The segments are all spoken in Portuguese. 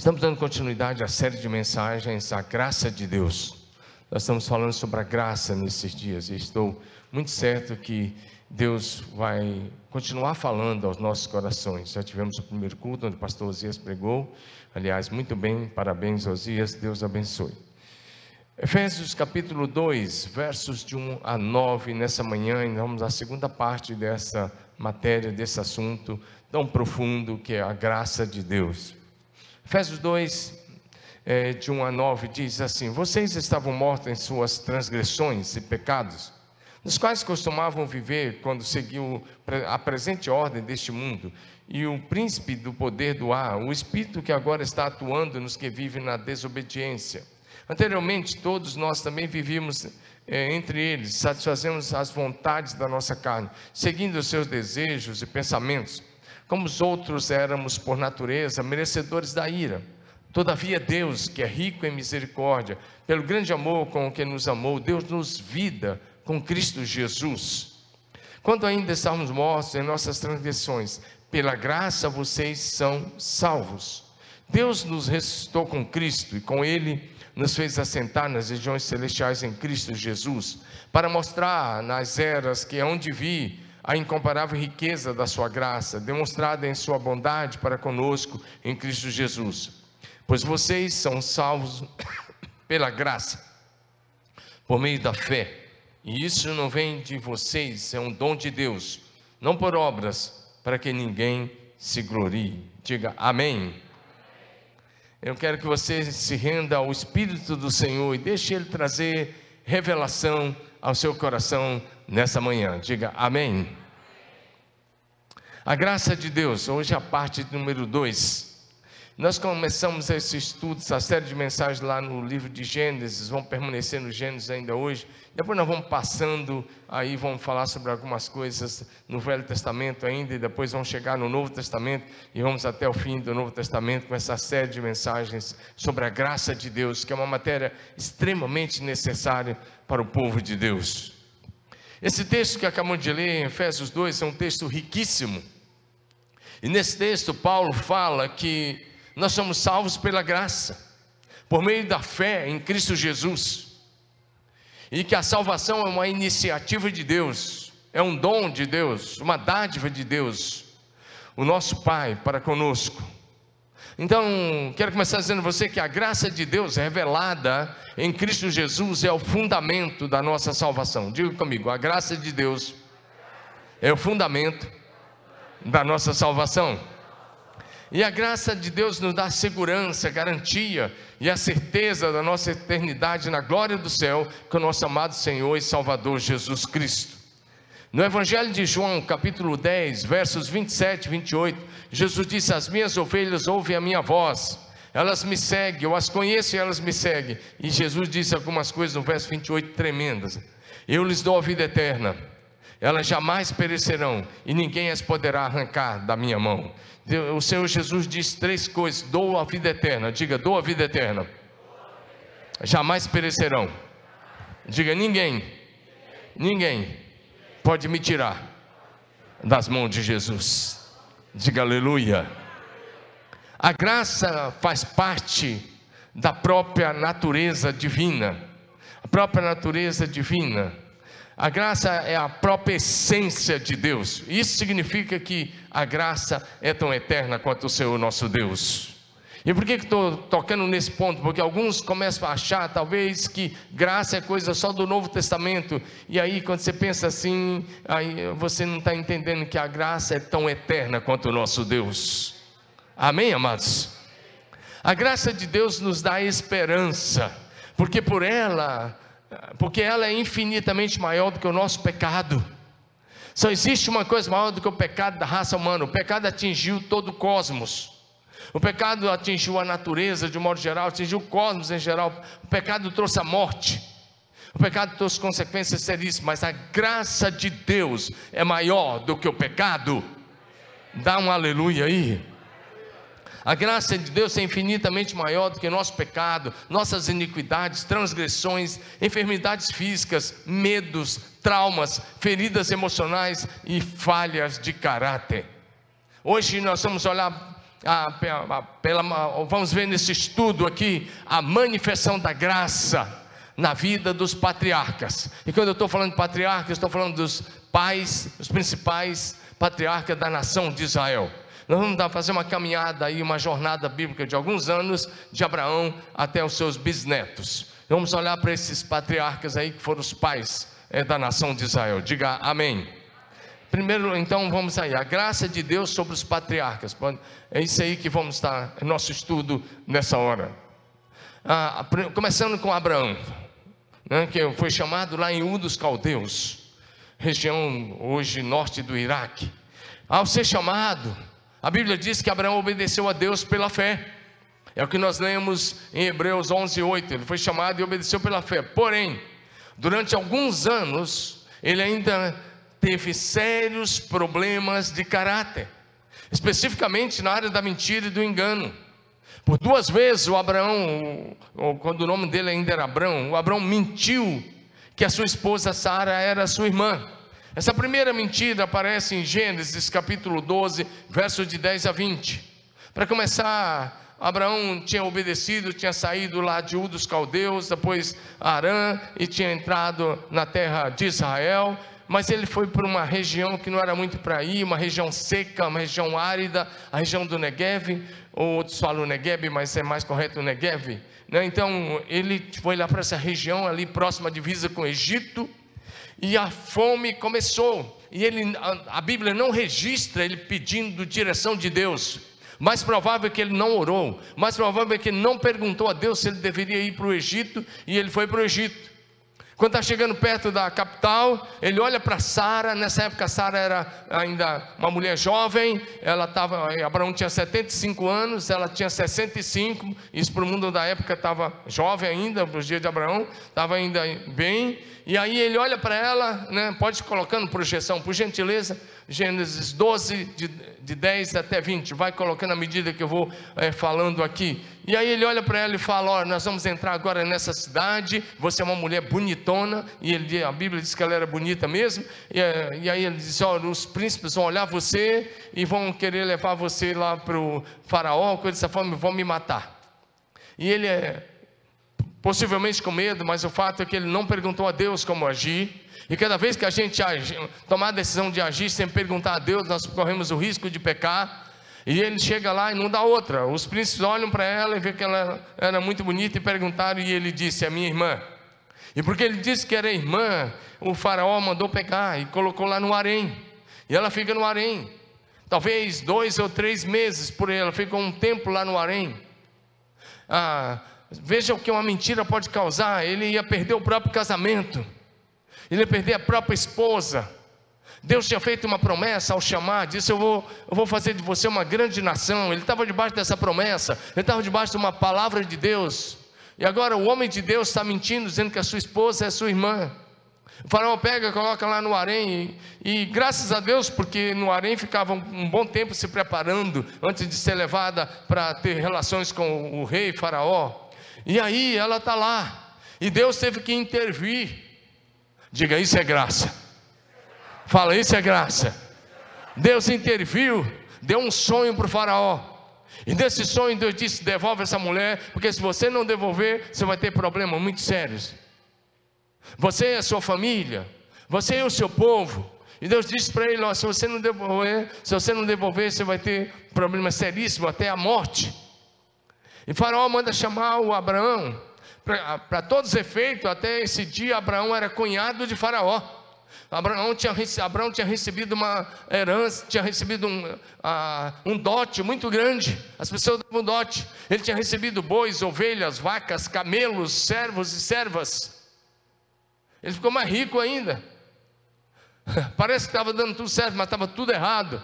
Estamos dando continuidade à série de mensagens A Graça de Deus. Nós estamos falando sobre a graça nesses dias e estou muito certo que Deus vai continuar falando aos nossos corações. Já tivemos o primeiro culto onde o pastor Osias pregou. Aliás, muito bem, parabéns, Osias, Deus abençoe. Efésios capítulo 2, versos de 1 a 9, nessa manhã, e vamos à segunda parte dessa matéria, desse assunto tão profundo que é a graça de Deus. Efésios 2, é, de 1 a 9, diz assim: Vocês estavam mortos em suas transgressões e pecados, nos quais costumavam viver quando seguiu a presente ordem deste mundo, e o príncipe do poder do ar, o espírito que agora está atuando nos que vivem na desobediência. Anteriormente, todos nós também vivíamos é, entre eles, satisfazemos as vontades da nossa carne, seguindo os seus desejos e pensamentos como os outros éramos por natureza merecedores da ira. Todavia, Deus, que é rico em misericórdia, pelo grande amor com que nos amou, Deus nos vida com Cristo Jesus. Quando ainda estávamos mortos em nossas transgressões, pela graça vocês são salvos. Deus nos ressuscitou com Cristo e com Ele nos fez assentar nas regiões celestiais em Cristo Jesus, para mostrar nas eras que onde vi a incomparável riqueza da sua graça, demonstrada em sua bondade para conosco em Cristo Jesus. Pois vocês são salvos pela graça, por meio da fé. E isso não vem de vocês, é um dom de Deus, não por obras, para que ninguém se glorie. Diga amém. Eu quero que você se renda ao Espírito do Senhor e deixe Ele trazer revelação ao seu coração nessa manhã. Diga amém. A graça de Deus, hoje a parte número 2. Nós começamos esse estudo, essa série de mensagens lá no livro de Gênesis, vão permanecer no Gênesis ainda hoje. Depois nós vamos passando, aí vamos falar sobre algumas coisas no Velho Testamento ainda, e depois vamos chegar no Novo Testamento e vamos até o fim do Novo Testamento com essa série de mensagens sobre a graça de Deus, que é uma matéria extremamente necessária para o povo de Deus. Esse texto que acabamos de ler em Efésios 2 é um texto riquíssimo. E nesse texto, Paulo fala que nós somos salvos pela graça, por meio da fé em Cristo Jesus, e que a salvação é uma iniciativa de Deus, é um dom de Deus, uma dádiva de Deus, o nosso Pai para conosco. Então, quero começar dizendo a você que a graça de Deus revelada em Cristo Jesus é o fundamento da nossa salvação. Diga comigo, a graça de Deus é o fundamento da nossa salvação. E a graça de Deus nos dá segurança, garantia e a certeza da nossa eternidade na glória do céu com o nosso amado Senhor e Salvador Jesus Cristo. No Evangelho de João, capítulo 10, versos 27 e 28, Jesus disse: As minhas ovelhas ouvem a minha voz, elas me seguem, eu as conheço e elas me seguem. E Jesus disse algumas coisas no verso 28 tremendas: Eu lhes dou a vida eterna, elas jamais perecerão e ninguém as poderá arrancar da minha mão. O Senhor Jesus disse três coisas: dou a vida eterna, diga, dou a vida eterna, jamais perecerão. Diga, ninguém, ninguém pode me tirar das mãos de Jesus. Diga aleluia. A graça faz parte da própria natureza divina. A própria natureza divina. A graça é a própria essência de Deus. Isso significa que a graça é tão eterna quanto o Senhor nosso Deus. E por que estou tocando nesse ponto? Porque alguns começam a achar, talvez, que graça é coisa só do Novo Testamento. E aí, quando você pensa assim, aí você não está entendendo que a graça é tão eterna quanto o nosso Deus. Amém, amados? A graça de Deus nos dá esperança, porque por ela, porque ela é infinitamente maior do que o nosso pecado. Só existe uma coisa maior do que o pecado da raça humana. O pecado atingiu todo o cosmos. O pecado atingiu a natureza de um modo geral, atingiu o cosmos em geral. O pecado trouxe a morte. O pecado trouxe consequências seríssimas, mas a graça de Deus é maior do que o pecado. Dá um aleluia aí. A graça de Deus é infinitamente maior do que nosso pecado, nossas iniquidades, transgressões, enfermidades físicas, medos, traumas, feridas emocionais e falhas de caráter. Hoje nós vamos olhar a, a, pela, vamos ver nesse estudo aqui a manifestação da graça na vida dos patriarcas. E quando eu estou falando de patriarcas, estou falando dos pais, os principais patriarcas da nação de Israel. Nós vamos fazer uma caminhada aí, uma jornada bíblica de alguns anos, de Abraão até os seus bisnetos. Vamos olhar para esses patriarcas aí que foram os pais é, da nação de Israel. Diga amém. Primeiro, então, vamos aí, a graça de Deus sobre os patriarcas. É isso aí que vamos estar, é nosso estudo nessa hora. Ah, começando com Abraão, né, que foi chamado lá em U dos Caldeus, região hoje norte do Iraque. Ao ser chamado, a Bíblia diz que Abraão obedeceu a Deus pela fé. É o que nós lemos em Hebreus 11, 8. Ele foi chamado e obedeceu pela fé. Porém, durante alguns anos, ele ainda teve sérios problemas de caráter, especificamente na área da mentira e do engano. Por duas vezes o Abraão, quando o nome dele ainda era Abraão, o Abraão mentiu que a sua esposa Sara era sua irmã. Essa primeira mentira aparece em Gênesis capítulo 12, versos de 10 a 20. Para começar, Abraão tinha obedecido, tinha saído lá de U dos caldeus, depois Arã e tinha entrado na terra de Israel, mas ele foi para uma região que não era muito para ir, uma região seca, uma região árida, a região do Negev, ou outros falam Negev, mas é mais correto Negev. Né? Então ele foi lá para essa região ali próxima à divisa com o Egito, e a fome começou. E ele, a, a Bíblia não registra ele pedindo direção de Deus. Mais provável é que ele não orou. Mais provável é que ele não perguntou a Deus se ele deveria ir para o Egito. E ele foi para o Egito. Quando está chegando perto da capital, ele olha para Sara. Nessa época, Sara era ainda uma mulher jovem. Ela estava, Abraão tinha 75 anos, ela tinha 65. Isso para o mundo da época estava jovem ainda, para os dias de Abraão, estava ainda bem. E aí ele olha para ela, né, pode colocando projeção, por gentileza, Gênesis 12, de, de 10 até 20, vai colocando à medida que eu vou é, falando aqui. E aí ele olha para ela e fala: Olha, nós vamos entrar agora nessa cidade, você é uma mulher bonitona, e ele, a Bíblia diz que ela era bonita mesmo, e, é, e aí ele diz: Olha, os príncipes vão olhar você e vão querer levar você lá para o faraó, coisa dessa forma, vão me matar. E ele é possivelmente com medo, mas o fato é que ele não perguntou a Deus como agir. E cada vez que a gente age, tomar a decisão de agir sem perguntar a Deus, nós corremos o risco de pecar. E ele chega lá e não dá outra. Os príncipes olham para ela e vê que ela era muito bonita e perguntaram, e ele disse: É minha irmã. E porque ele disse que era irmã, o faraó mandou pegar e colocou lá no harém. E ela fica no harém. Talvez dois ou três meses por ela, ficou um tempo lá no harém. Ah, Veja o que uma mentira pode causar. Ele ia perder o próprio casamento, ele ia perder a própria esposa. Deus tinha feito uma promessa ao chamar, disse: eu vou, eu vou fazer de você uma grande nação. Ele estava debaixo dessa promessa, ele estava debaixo de uma palavra de Deus. E agora o homem de Deus está mentindo, dizendo que a sua esposa é sua irmã. O faraó pega, coloca lá no harém, e, e, graças a Deus, porque no harém ficava um, um, bom tempo se preparando antes de ser levada para ter relações com o rei faraó. E aí ela está lá. E Deus teve que intervir. Diga, isso é graça. Fala, isso é graça. Deus interviu, deu um sonho para o faraó. E nesse sonho Deus disse: devolve essa mulher, porque se você não devolver, você vai ter problemas muito sérios. Você e a sua família, você e o seu povo. E Deus disse para ele: ó, se você não devolver, se você não devolver, você vai ter problemas seríssimos até a morte. E Faraó manda chamar o Abraão. Para todos os efeitos, até esse dia, Abraão era cunhado de Faraó. Abraão tinha, Abraão tinha recebido uma herança, tinha recebido um, uh, um dote muito grande. As pessoas davam dote. Ele tinha recebido bois, ovelhas, vacas, camelos, servos e servas. Ele ficou mais rico ainda. Parece que estava dando tudo certo, mas estava tudo errado.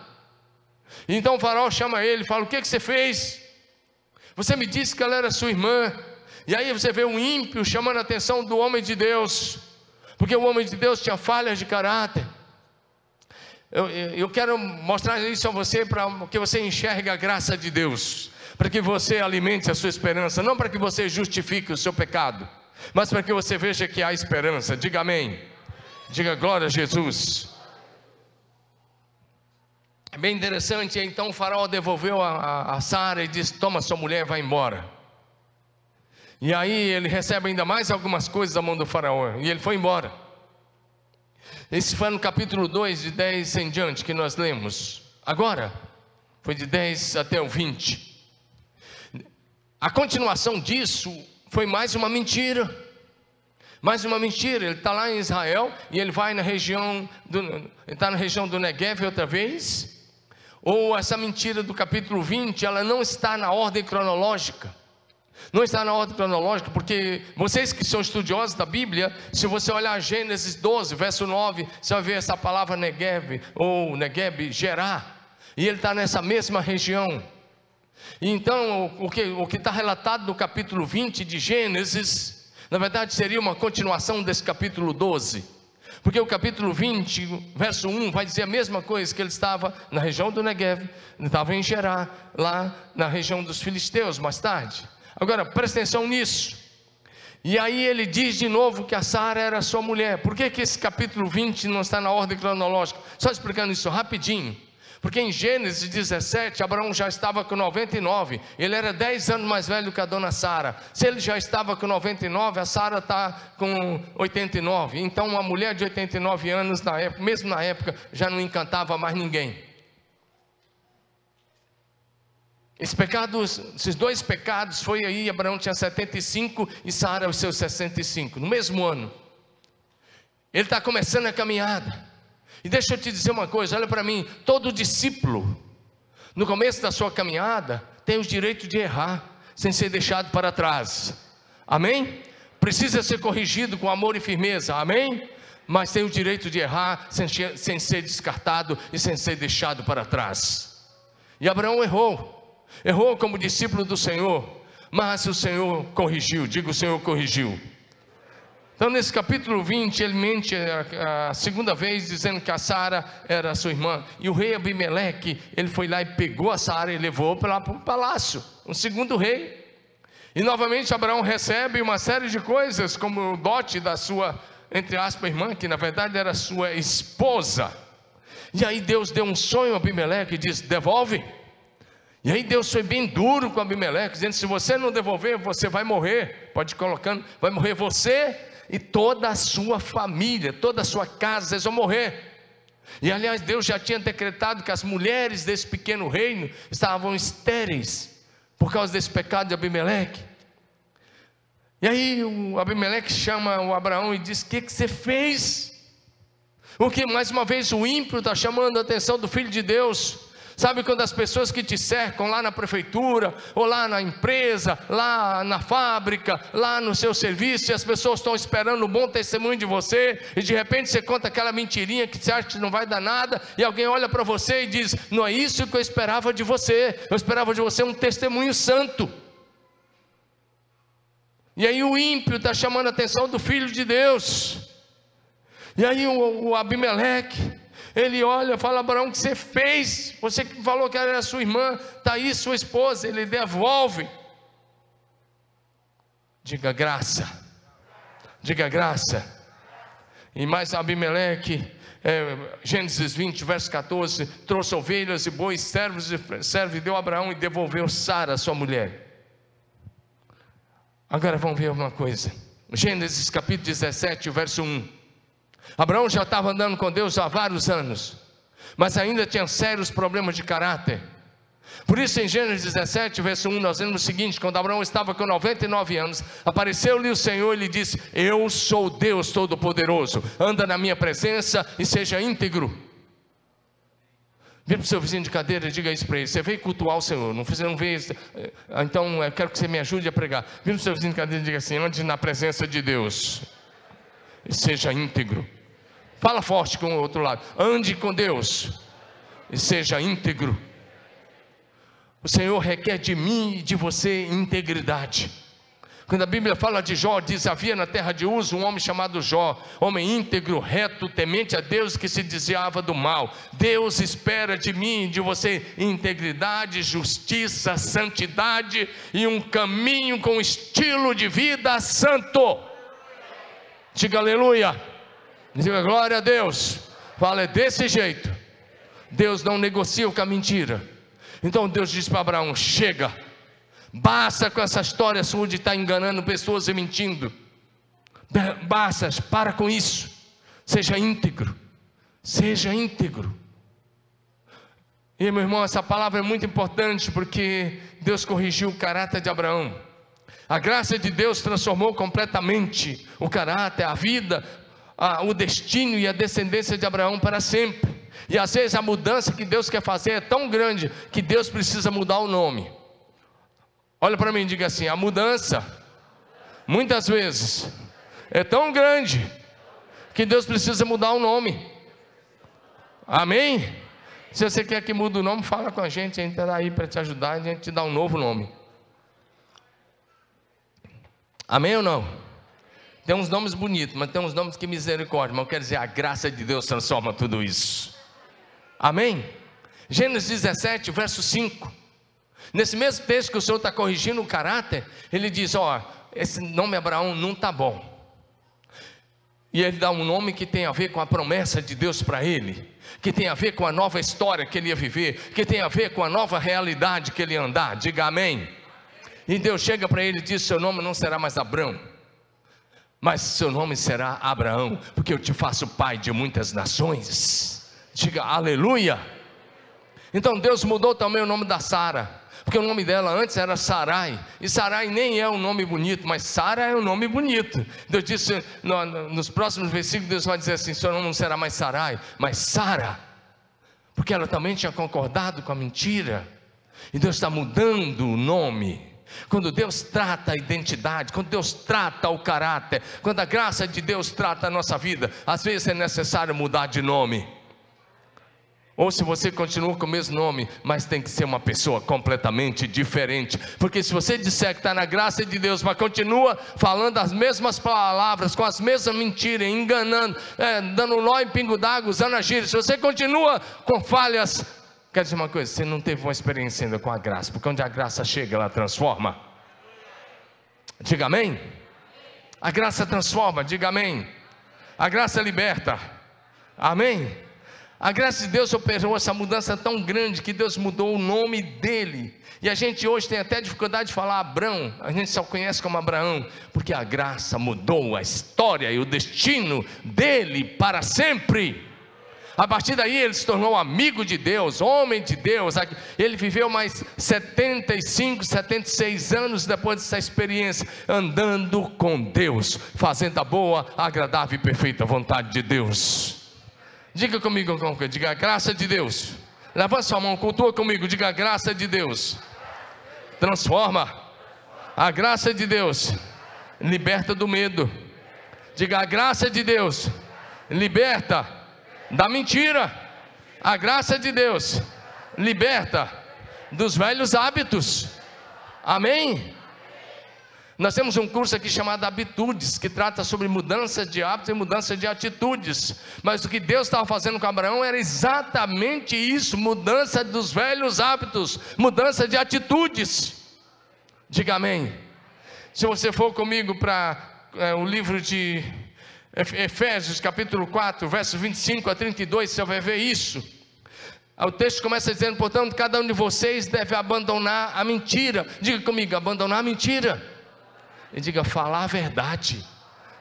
Então o faraó chama ele e fala: O que, que você fez? Você me disse que ela era sua irmã. E aí você vê um ímpio chamando a atenção do homem de Deus, porque o homem de Deus tinha falhas de caráter. Eu, eu quero mostrar isso a você para que você enxergue a graça de Deus, para que você alimente a sua esperança, não para que você justifique o seu pecado, mas para que você veja que há esperança. Diga amém. Diga glória a Jesus. É bem interessante, então o faraó devolveu a, a, a Sara e disse: Toma sua mulher, vai embora. E aí ele recebe ainda mais algumas coisas da mão do faraó, e ele foi embora. Esse foi no capítulo 2, de 10 em diante, que nós lemos. Agora, foi de 10 até o 20. A continuação disso foi mais uma mentira. Mais uma mentira. Ele está lá em Israel e ele vai na região do, está na região do Negev outra vez. Ou essa mentira do capítulo 20, ela não está na ordem cronológica. Não está na ordem cronológica, porque vocês que são estudiosos da Bíblia, se você olhar Gênesis 12, verso 9, você vai ver essa palavra Negev, ou Negev, Gerar, e ele está nessa mesma região. Então, o que o está relatado no capítulo 20 de Gênesis, na verdade seria uma continuação desse capítulo 12. Porque o capítulo 20, verso 1, vai dizer a mesma coisa, que ele estava na região do Negev, estava em Gerar, lá na região dos filisteus, mais tarde. Agora, presta atenção nisso. E aí ele diz de novo que a Sara era sua mulher. Por que, que esse capítulo 20 não está na ordem cronológica? Só explicando isso rapidinho. Porque em Gênesis 17, Abraão já estava com 99, ele era 10 anos mais velho que a dona Sara. Se ele já estava com 99, a Sara está com 89. Então, uma mulher de 89 anos, na época, mesmo na época, já não encantava mais ninguém. Esses pecados, esses dois pecados, foi aí, Abraão tinha 75 e Sara os seus 65, no mesmo ano. Ele está começando a caminhada. E deixa eu te dizer uma coisa, olha para mim, todo discípulo, no começo da sua caminhada, tem o direito de errar, sem ser deixado para trás. Amém? Precisa ser corrigido com amor e firmeza. Amém? Mas tem o direito de errar sem, sem ser descartado e sem ser deixado para trás. E Abraão errou errou como discípulo do Senhor, mas o Senhor corrigiu, diga o Senhor corrigiu. Então, nesse capítulo 20, ele mente a, a segunda vez, dizendo que a Sara era sua irmã. E o rei Abimeleque, ele foi lá e pegou a Sara e levou para o palácio. Um segundo rei. E novamente Abraão recebe uma série de coisas, como o dote da sua, entre aspas, irmã, que na verdade era sua esposa. E aí Deus deu um sonho a Abimeleque e disse: devolve. E aí Deus foi bem duro com Abimeleque, dizendo: se você não devolver, você vai morrer. Pode ir colocando, vai morrer você e toda a sua família, toda a sua casa, vocês vão morrer. E aliás, Deus já tinha decretado que as mulheres desse pequeno reino estavam estéreis por causa desse pecado de Abimeleque. E aí o Abimeleque chama o Abraão e diz: O que, que você fez? O que mais uma vez o ímpio está chamando a atenção do filho de Deus. Sabe quando as pessoas que te cercam lá na prefeitura, ou lá na empresa, lá na fábrica, lá no seu serviço, e as pessoas estão esperando um bom testemunho de você, e de repente você conta aquela mentirinha que você acha que não vai dar nada, e alguém olha para você e diz: Não é isso que eu esperava de você, eu esperava de você um testemunho santo. E aí o ímpio está chamando a atenção do filho de Deus. E aí o, o Abimeleque ele olha, fala: Abraão, o que você fez? Você que falou que era sua irmã, está aí sua esposa. Ele devolve. Diga graça. Diga graça. E mais Abimeleque, é, Gênesis 20, verso 14: trouxe ovelhas e bois, servos e servos, deu a Abraão e devolveu Sara, sua mulher. Agora vamos ver uma coisa. Gênesis capítulo 17, verso 1. Abraão já estava andando com Deus há vários anos, mas ainda tinha sérios problemas de caráter. Por isso, em Gênesis 17, verso 1, nós vemos o seguinte: quando Abraão estava com 99 anos, apareceu-lhe o Senhor e lhe disse: Eu sou Deus Todo-Poderoso, anda na minha presença e seja íntegro. Vira para o seu vizinho de cadeira e diga isso para ele. Você veio cultuar o Senhor, não, você não veio. Eh, então, eu quero que você me ajude a pregar. Vira para o seu vizinho de cadeira e diga assim: ande na presença de Deus e seja íntegro. Fala forte com o outro lado. Ande com Deus e seja íntegro. O Senhor requer de mim e de você integridade. Quando a Bíblia fala de Jó, diz: havia na terra de Uso um homem chamado Jó, homem íntegro, reto, temente a Deus, que se desviava do mal. Deus espera de mim e de você integridade, justiça, santidade e um caminho com estilo de vida santo. Diga aleluia. Diga glória a Deus. Fala, é desse jeito Deus não negocia com a mentira. Então Deus diz para Abraão: chega, basta com essa história sua de estar enganando pessoas e mentindo. Basta, para com isso. Seja íntegro. Seja íntegro. E meu irmão, essa palavra é muito importante porque Deus corrigiu o caráter de Abraão. A graça de Deus transformou completamente o caráter, a vida, a, o destino e a descendência de Abraão para sempre. E às vezes a mudança que Deus quer fazer é tão grande que Deus precisa mudar o nome. Olha para mim e diga assim: a mudança, muitas vezes, é tão grande que Deus precisa mudar o nome. Amém? Se você quer que mude o nome, fala com a gente, a gente está aí para te ajudar, a gente te dá um novo nome. Amém ou não? Tem uns nomes bonitos, mas tem uns nomes que misericórdia, mas eu quero dizer, a graça de Deus transforma tudo isso. Amém? Gênesis 17, verso 5. Nesse mesmo texto que o Senhor está corrigindo o caráter, ele diz: Ó, esse nome Abraão não está bom. E ele dá um nome que tem a ver com a promessa de Deus para ele, que tem a ver com a nova história que ele ia viver, que tem a ver com a nova realidade que ele ia andar. Diga amém. E Deus chega para ele e diz: Seu nome não será mais Abraão, mas seu nome será Abraão, porque eu te faço pai de muitas nações. Diga aleluia. Então Deus mudou também o nome da Sara porque o nome dela antes era Sarai, e Sarai nem é um nome bonito, mas Sara é um nome bonito. Deus disse, no, no, nos próximos versículos, Deus vai dizer assim: seu nome não será mais Sarai, mas Sara, porque ela também tinha concordado com a mentira, e Deus está mudando o nome. Quando Deus trata a identidade, quando Deus trata o caráter, quando a graça de Deus trata a nossa vida, às vezes é necessário mudar de nome. Ou se você continua com o mesmo nome, mas tem que ser uma pessoa completamente diferente. Porque se você disser que está na graça de Deus, mas continua falando as mesmas palavras, com as mesmas mentiras, enganando, é, dando nó em pingo d'água, usando a gíria, se você continua com falhas, quer dizer uma coisa, você não teve uma experiência ainda com a graça, porque onde a graça chega, ela transforma. Diga amém. A graça transforma, diga amém. A graça liberta. Amém. A graça de Deus operou essa mudança tão grande que Deus mudou o nome dele. E a gente hoje tem até dificuldade de falar Abraão, a gente só conhece como Abraão, porque a graça mudou a história e o destino dele para sempre. A partir daí ele se tornou amigo de Deus, homem de Deus. Ele viveu mais 75, 76 anos depois dessa experiência, andando com Deus, fazendo a boa, agradável e perfeita vontade de Deus. Diga comigo, diga a graça de Deus. Levanta sua mão, cultua comigo, diga a graça de Deus. Transforma. A graça de Deus liberta do medo. Diga a graça de Deus liberta da mentira. A graça de Deus liberta dos velhos hábitos. Amém? Nós temos um curso aqui chamado Habitudes, que trata sobre mudança de hábitos e mudança de atitudes. Mas o que Deus estava fazendo com Abraão era exatamente isso: mudança dos velhos hábitos, mudança de atitudes. Diga amém. Se você for comigo para é, o livro de Efésios, capítulo 4, versos 25 a 32, você vai ver isso. O texto começa dizendo: portanto, cada um de vocês deve abandonar a mentira. Diga comigo: abandonar a mentira e diga: falar a verdade.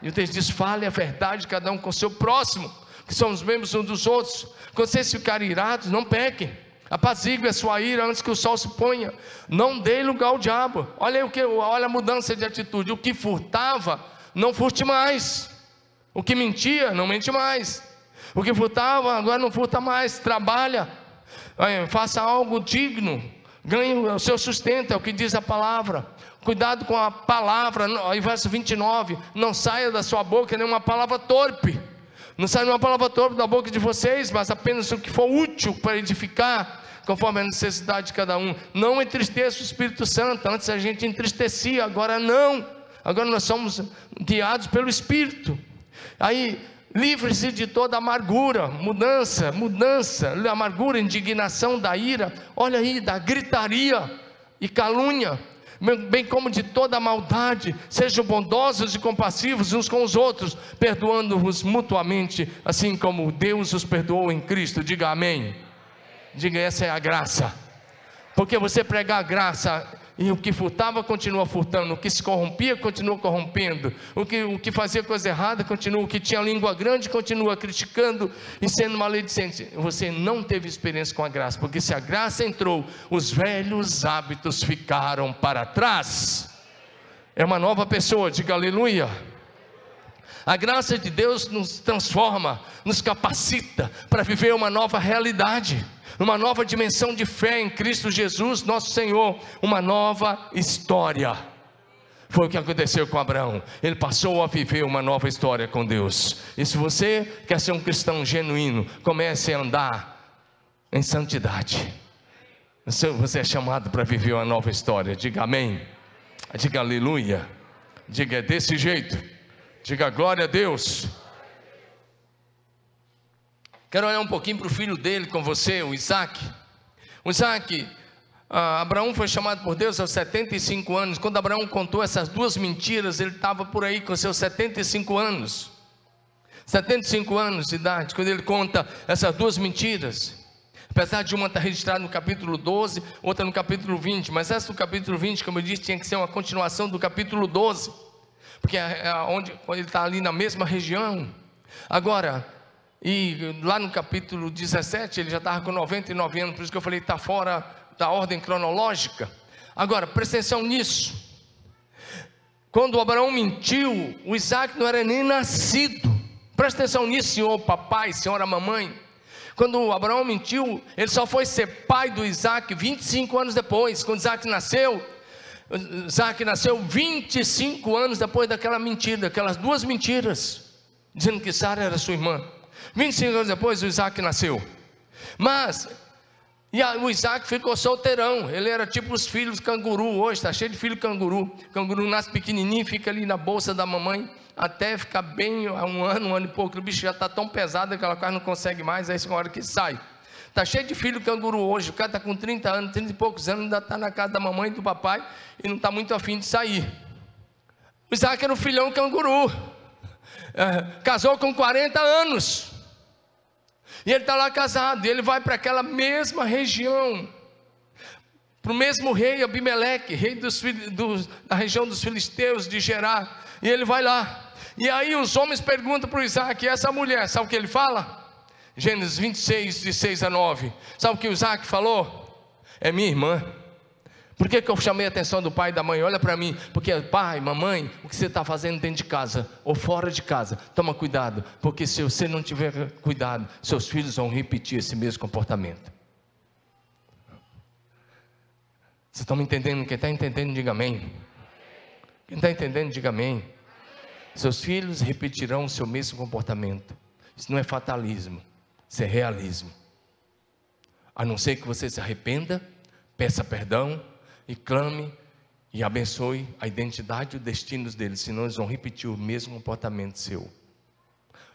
E o texto diz: fale a verdade, cada um com o seu próximo, que somos membros uns dos outros. Quando vocês ficarem irados, não pequem. Apazigue a sua ira antes que o sol se ponha. Não dê lugar ao diabo. Olha o que, olha a mudança de atitude. O que furtava, não furte mais. O que mentia, não mente mais. O que furtava, agora não furta mais. Trabalha. Faça algo digno. Ganhe o seu sustento, é o que diz a palavra. Cuidado com a palavra, aí verso 29, não saia da sua boca nenhuma palavra torpe. Não saia nenhuma palavra torpe da boca de vocês, mas apenas o que for útil para edificar, conforme a necessidade de cada um. Não entristeça o Espírito Santo. Antes a gente entristecia, agora não. Agora nós somos guiados pelo Espírito. Aí livre-se de toda amargura, mudança, mudança, amargura, indignação da ira. Olha aí, da gritaria e calúnia bem como de toda maldade, sejam bondosos e compassivos uns com os outros, perdoando-vos mutuamente, assim como Deus os perdoou em Cristo. Diga amém. Diga, essa é a graça. Porque você pregar graça e o que furtava continua furtando, o que se corrompia continua corrompendo, o que, o que fazia coisa errada continua, o que tinha língua grande continua criticando e sendo maledicente. Você não teve experiência com a graça, porque se a graça entrou, os velhos hábitos ficaram para trás. É uma nova pessoa, diga aleluia. A graça de Deus nos transforma, nos capacita para viver uma nova realidade uma nova dimensão de fé em Cristo Jesus, nosso Senhor, uma nova história. Foi o que aconteceu com Abraão. Ele passou a viver uma nova história com Deus. E se você quer ser um cristão genuíno, comece a andar em santidade. Você é chamado para viver uma nova história. Diga amém. Diga aleluia. Diga desse jeito. Diga glória a Deus. Quero olhar um pouquinho para o filho dele com você, o Isaac. O Isaac, ah, Abraão foi chamado por Deus aos 75 anos. Quando Abraão contou essas duas mentiras, ele estava por aí com seus 75 anos. 75 anos de idade, quando ele conta essas duas mentiras. Apesar de uma estar registrada no capítulo 12, outra no capítulo 20, mas essa do capítulo 20, como eu disse, tinha que ser uma continuação do capítulo 12, porque é, é onde ele está ali na mesma região. Agora, e lá no capítulo 17, ele já estava com 99 anos, por isso que eu falei, está fora da ordem cronológica. Agora, presta atenção nisso. Quando Abraão mentiu, o Isaac não era nem nascido. Presta atenção nisso, senhor papai, senhora mamãe. Quando Abraão mentiu, ele só foi ser pai do Isaac 25 anos depois. Quando Isaac nasceu, Isaac nasceu 25 anos depois daquela mentira, daquelas duas mentiras, dizendo que Sara era sua irmã. 25 anos depois, o Isaac nasceu. Mas, e o Isaac ficou solteirão. Ele era tipo os filhos canguru hoje, está cheio de filho canguru. Canguru nasce pequenininho, fica ali na bolsa da mamãe, até ficar bem um ano, um ano e pouco. O bicho já está tão pesado que ela quase não consegue mais, aí é a hora que sai. Está cheio de filho canguru hoje. O cara está com 30 anos, 30 e poucos anos, ainda está na casa da mamãe e do papai e não está muito afim de sair. O Isaac era um filhão canguru. É, casou com 40 anos. E ele está lá casado, e ele vai para aquela mesma região, para o mesmo rei Abimeleque, rei dos, dos, da região dos filisteus de Gerar, e ele vai lá. E aí os homens perguntam para o Isaac, e essa mulher, sabe o que ele fala? Gênesis 26, de 6 a 9. Sabe o que o Isaac falou? É minha irmã. Por que, que eu chamei a atenção do pai e da mãe? Olha para mim, porque pai, mamãe, o que você está fazendo dentro de casa ou fora de casa, toma cuidado, porque se você não tiver cuidado, seus filhos vão repetir esse mesmo comportamento. Vocês estão me entendendo? Quem está entendendo, diga amém. Quem está entendendo, diga amém. Seus filhos repetirão o seu mesmo comportamento. Isso não é fatalismo, isso é realismo. A não ser que você se arrependa, peça perdão e clame e abençoe a identidade e os destinos deles, senão eles vão repetir o mesmo comportamento seu.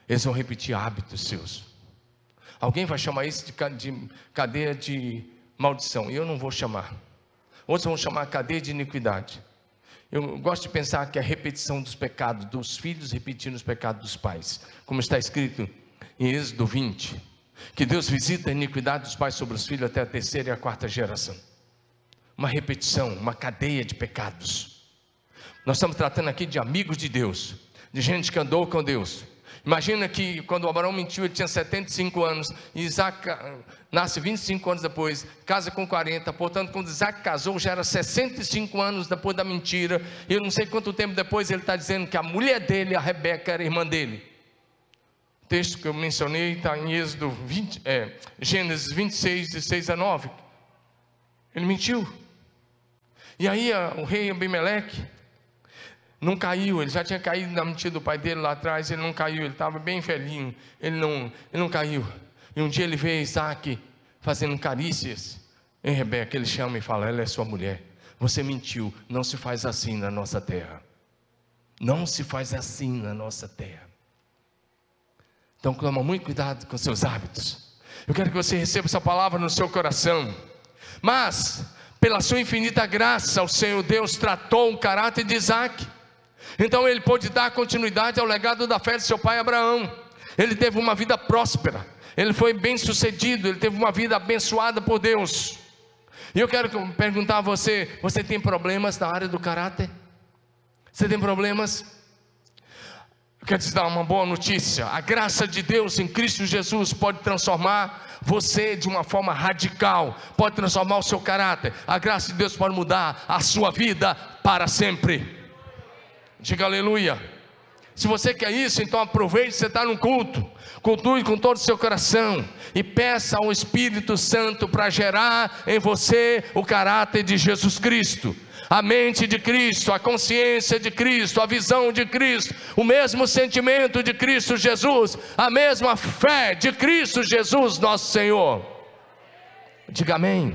Eles vão repetir hábitos seus. Alguém vai chamar isso de cadeia de maldição, eu não vou chamar. Outros vão chamar cadeia de iniquidade. Eu gosto de pensar que é a repetição dos pecados dos filhos repetindo os pecados dos pais, como está escrito em Êxodo 20, que Deus visita a iniquidade dos pais sobre os filhos até a terceira e a quarta geração uma repetição, uma cadeia de pecados. Nós estamos tratando aqui de amigos de Deus, de gente que andou com Deus. Imagina que quando Abraão mentiu, ele tinha 75 anos, Isaac ah, nasce 25 anos depois, casa com 40, portanto, quando Isaac casou, já era 65 anos depois da mentira, e eu não sei quanto tempo depois ele está dizendo que a mulher dele, a Rebeca, era irmã dele. Texto que eu mencionei está em Êxodo 20, é, Gênesis 26, de 6 a 9. Ele mentiu. E aí o rei Abimeleque não caiu, ele já tinha caído na mentira do pai dele lá atrás, ele não caiu, ele estava bem velhinho, ele não, ele não caiu. E um dia ele vê Isaac fazendo carícias em Rebeca, ele chama e fala: Ela é sua mulher. Você mentiu, não se faz assim na nossa terra. Não se faz assim na nossa terra. Então, toma muito cuidado com seus hábitos. Eu quero que você receba essa palavra no seu coração. Mas, pela sua infinita graça, o Senhor Deus tratou o caráter de Isaac. Então ele pôde dar continuidade ao legado da fé de seu pai Abraão. ele teve uma vida próspera, ele foi bem sucedido, ele teve uma vida abençoada por Deus. E eu quero perguntar a você: você tem problemas na área do caráter? Você tem problemas? Eu quero te dar uma boa notícia: a graça de Deus em Cristo Jesus pode transformar você de uma forma radical, pode transformar o seu caráter. A graça de Deus pode mudar a sua vida para sempre. Diga aleluia. Se você quer isso, então aproveite, você está no culto, cultue com todo o seu coração e peça ao Espírito Santo para gerar em você o caráter de Jesus Cristo, a mente de Cristo, a consciência de Cristo, a visão de Cristo, o mesmo sentimento de Cristo Jesus, a mesma fé de Cristo Jesus, nosso Senhor. Diga amém.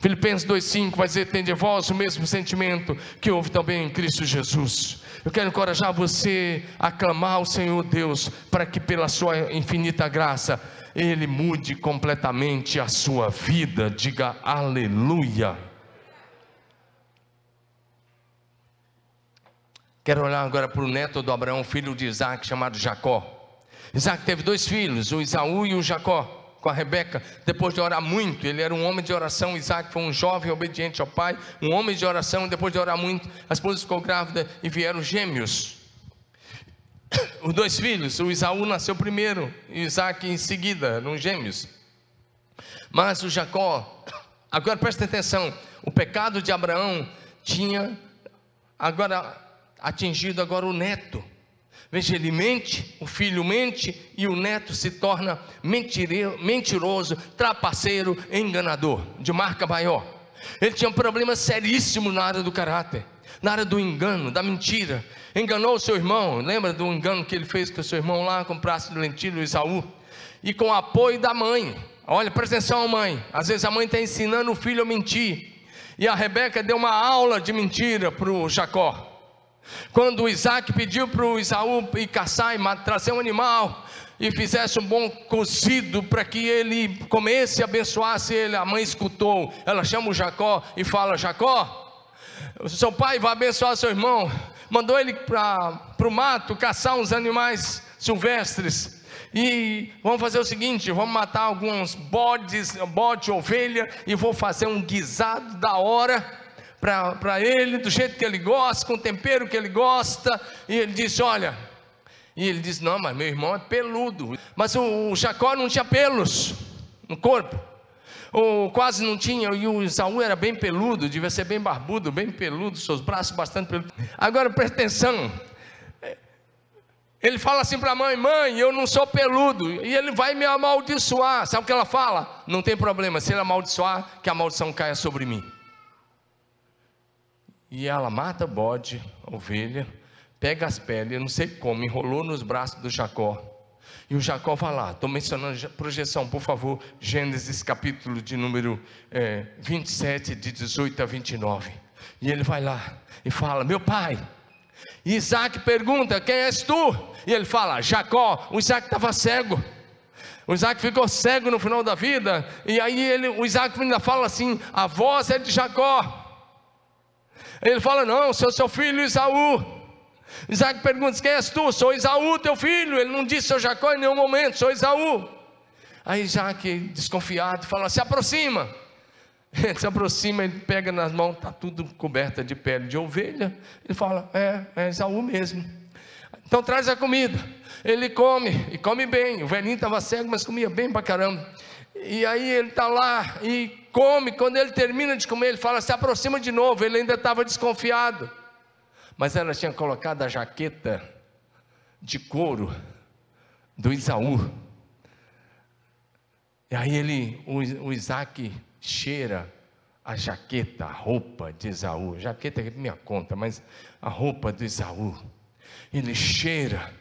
Filipenses 2,5 vai dizer: tem de vós o mesmo sentimento que houve também em Cristo Jesus. Eu quero encorajar você a clamar ao Senhor Deus para que, pela Sua infinita graça, Ele mude completamente a sua vida. Diga aleluia. Quero olhar agora para o neto do Abraão, filho de Isaac, chamado Jacó. Isaac teve dois filhos, o Isaú e o Jacó com a Rebeca, depois de orar muito, ele era um homem de oração, Isaac foi um jovem obediente ao pai, um homem de oração, depois de orar muito, a esposa ficou grávida e vieram gêmeos. Os dois filhos, o Isaú nasceu primeiro, e Isaac em seguida, eram gêmeos. Mas o Jacó, agora presta atenção, o pecado de Abraão tinha agora atingido agora o neto. Veja, ele mente, o filho mente e o neto se torna mentiroso, trapaceiro, enganador, de marca maior. Ele tinha um problema seríssimo na área do caráter, na área do engano, da mentira. Enganou o seu irmão, lembra do engano que ele fez com o seu irmão lá, com o prazo de lentilho, Isaú? E com o apoio da mãe. Olha, presta atenção, mãe. Às vezes a mãe está ensinando o filho a mentir. E a Rebeca deu uma aula de mentira para o Jacó. Quando Isaac pediu para o Isaú ir caçar e trazer um animal e fizesse um bom cozido para que ele comesse e abençoasse ele, a mãe escutou. Ela chama o Jacó e fala: Jacó, seu pai vai abençoar seu irmão. Mandou ele para o mato caçar uns animais silvestres. E vamos fazer o seguinte: vamos matar alguns bodes, bode, ovelha, e vou fazer um guisado da hora para ele, do jeito que ele gosta, com o tempero que ele gosta. E ele disse: Olha, e ele disse: Não, mas meu irmão é peludo. Mas o, o Jacó não tinha pelos no corpo. Ou quase não tinha, e o Isaú era bem peludo, devia ser bem barbudo, bem peludo, seus braços bastante peludos. Agora presta atenção. Ele fala assim para a mãe: Mãe, eu não sou peludo. E ele vai me amaldiçoar. Sabe o que ela fala? Não tem problema, se ele amaldiçoar, que a maldição caia sobre mim. E ela mata bode, ovelha, pega as peles, não sei como, enrolou nos braços do Jacó. E o Jacó vai lá, estou mencionando projeção, por favor, Gênesis capítulo de número é, 27, de 18 a 29. E ele vai lá e fala: Meu pai. Isaac pergunta: Quem és tu? E ele fala: Jacó. O Isaac estava cego. O Isaac ficou cego no final da vida. E aí ele, o Isaac ainda fala assim: A voz é de Jacó. Ele fala: Não, sou seu filho Isaú. Isaac pergunta: Quem és tu? Sou Isaú, teu filho. Ele não disse sou Jacó em nenhum momento, sou Isaú. Aí Isaac, desconfiado, fala: Se aproxima. Ele se aproxima, ele pega nas mãos, está tudo coberta de pele de ovelha. Ele fala: É, é Isaú mesmo. Então traz a comida. Ele come, e come bem. O velhinho estava cego, mas comia bem pra caramba. E aí ele está lá e come. Quando ele termina de comer, ele fala: se aproxima de novo. Ele ainda estava desconfiado. Mas ela tinha colocado a jaqueta de couro do Isaú. E aí ele, o, Isaac cheira a jaqueta, a roupa de Isaú. Jaqueta é minha conta, mas a roupa do Isaú. Ele cheira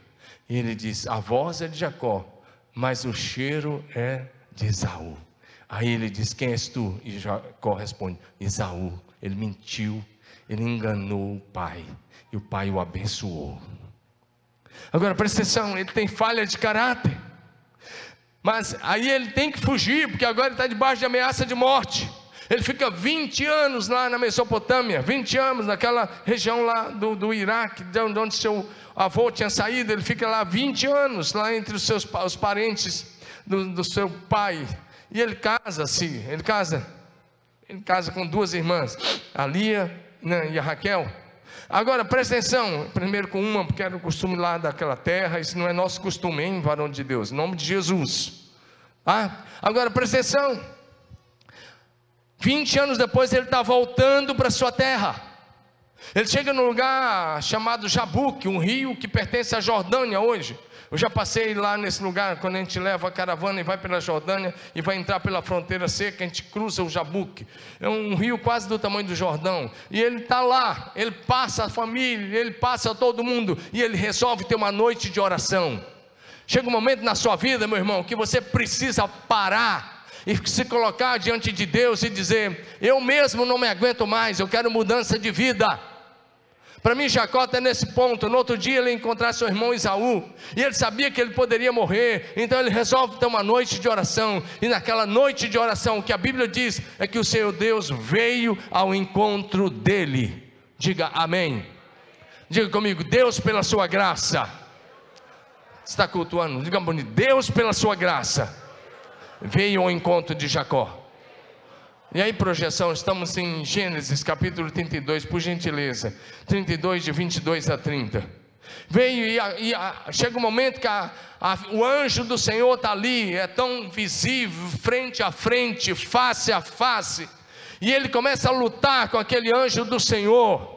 e ele diz: a voz é de Jacó, mas o cheiro é de Esaú. Aí ele diz: Quem és tu? E Jacó responde: Esaú. Ele mentiu, ele enganou o pai, e o pai o abençoou. Agora presta atenção: ele tem falha de caráter, mas aí ele tem que fugir, porque agora ele está debaixo de ameaça de morte. Ele fica 20 anos lá na Mesopotâmia, 20 anos naquela região lá do, do Iraque, de onde seu avô tinha saído. Ele fica lá 20 anos, lá entre os seus os parentes do, do seu pai. E ele casa-se, ele casa, ele casa com duas irmãs, a Lia né, e a Raquel. Agora presta atenção, primeiro com uma, porque era o costume lá daquela terra, isso não é nosso costume, hein, varão de Deus, em nome de Jesus. Ah, agora presta atenção. 20 anos depois ele está voltando para sua terra. Ele chega num lugar chamado Jabuque, um rio que pertence à Jordânia hoje. Eu já passei lá nesse lugar, quando a gente leva a caravana e vai pela Jordânia e vai entrar pela fronteira seca, a gente cruza o Jabuque. É um rio quase do tamanho do Jordão. E ele está lá, ele passa a família, ele passa todo mundo e ele resolve ter uma noite de oração. Chega um momento na sua vida, meu irmão, que você precisa parar e se colocar diante de Deus e dizer: Eu mesmo não me aguento mais, eu quero mudança de vida. Para mim, Jacó está nesse ponto. No outro dia, ele encontrar seu irmão Isaú, e ele sabia que ele poderia morrer, então ele resolve ter uma noite de oração. E naquela noite de oração, o que a Bíblia diz é que o Senhor Deus veio ao encontro dele. Diga amém. Diga comigo: Deus, pela sua graça está cultuando, diga bonito, Deus pela sua graça veio ao encontro de Jacó. E aí, projeção, estamos em Gênesis capítulo 32, por gentileza, 32 de 22 a 30. Veio e, e a, chega um momento que a, o anjo do Senhor está ali, é tão visível, frente a frente, face a face, e ele começa a lutar com aquele anjo do Senhor.